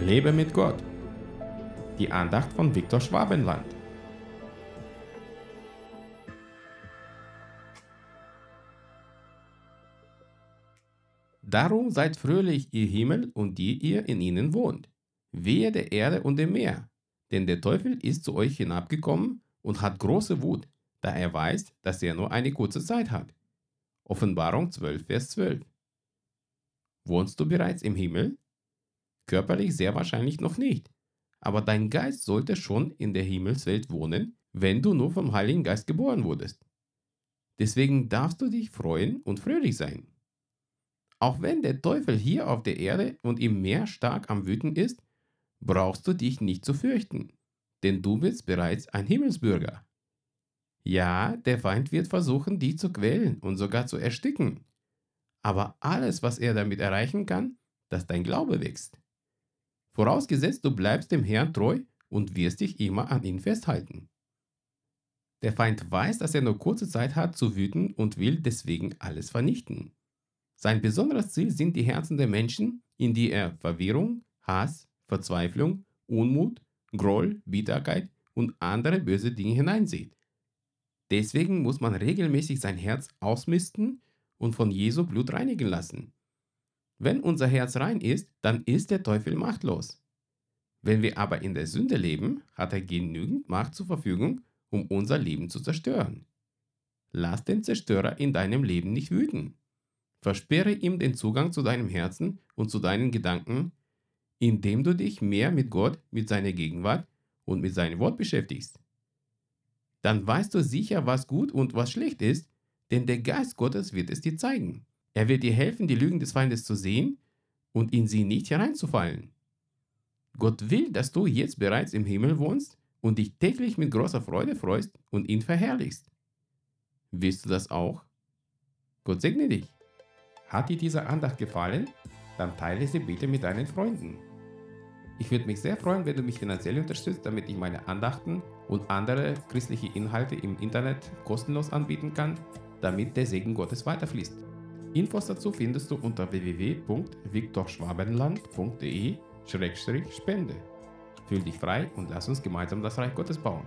Lebe mit Gott. Die Andacht von Viktor Schwabenland. Darum seid fröhlich, ihr Himmel und die ihr in ihnen wohnt. Wehe der Erde und dem Meer, denn der Teufel ist zu euch hinabgekommen und hat große Wut, da er weiß, dass er nur eine kurze Zeit hat. Offenbarung 12, Vers 12. Wohnst du bereits im Himmel? Körperlich sehr wahrscheinlich noch nicht, aber dein Geist sollte schon in der Himmelswelt wohnen, wenn du nur vom Heiligen Geist geboren wurdest. Deswegen darfst du dich freuen und fröhlich sein. Auch wenn der Teufel hier auf der Erde und im Meer stark am Wüten ist, brauchst du dich nicht zu fürchten, denn du bist bereits ein Himmelsbürger. Ja, der Feind wird versuchen, dich zu quälen und sogar zu ersticken. Aber alles, was er damit erreichen kann, dass dein Glaube wächst. Vorausgesetzt, du bleibst dem Herrn treu und wirst dich immer an ihn festhalten. Der Feind weiß, dass er nur kurze Zeit hat zu wüten und will deswegen alles vernichten. Sein besonderes Ziel sind die Herzen der Menschen, in die er Verwirrung, Hass, Verzweiflung, Unmut, Groll, Bitterkeit und andere böse Dinge hineinsieht. Deswegen muss man regelmäßig sein Herz ausmisten und von Jesu Blut reinigen lassen. Wenn unser Herz rein ist, dann ist der Teufel machtlos. Wenn wir aber in der Sünde leben, hat er genügend Macht zur Verfügung, um unser Leben zu zerstören. Lass den Zerstörer in deinem Leben nicht wüten. Versperre ihm den Zugang zu deinem Herzen und zu deinen Gedanken, indem du dich mehr mit Gott, mit seiner Gegenwart und mit seinem Wort beschäftigst. Dann weißt du sicher, was gut und was schlecht ist, denn der Geist Gottes wird es dir zeigen. Er wird dir helfen, die Lügen des Feindes zu sehen und in sie nicht hereinzufallen. Gott will, dass du jetzt bereits im Himmel wohnst und dich täglich mit großer Freude freust und ihn verherrlichst. Willst du das auch? Gott segne dich. Hat dir diese Andacht gefallen? Dann teile sie bitte mit deinen Freunden. Ich würde mich sehr freuen, wenn du mich finanziell unterstützt, damit ich meine Andachten und andere christliche Inhalte im Internet kostenlos anbieten kann, damit der Segen Gottes weiterfließt. Infos dazu findest du unter www.viktorschwabenland.de-spende. Fühl dich frei und lass uns gemeinsam das Reich Gottes bauen.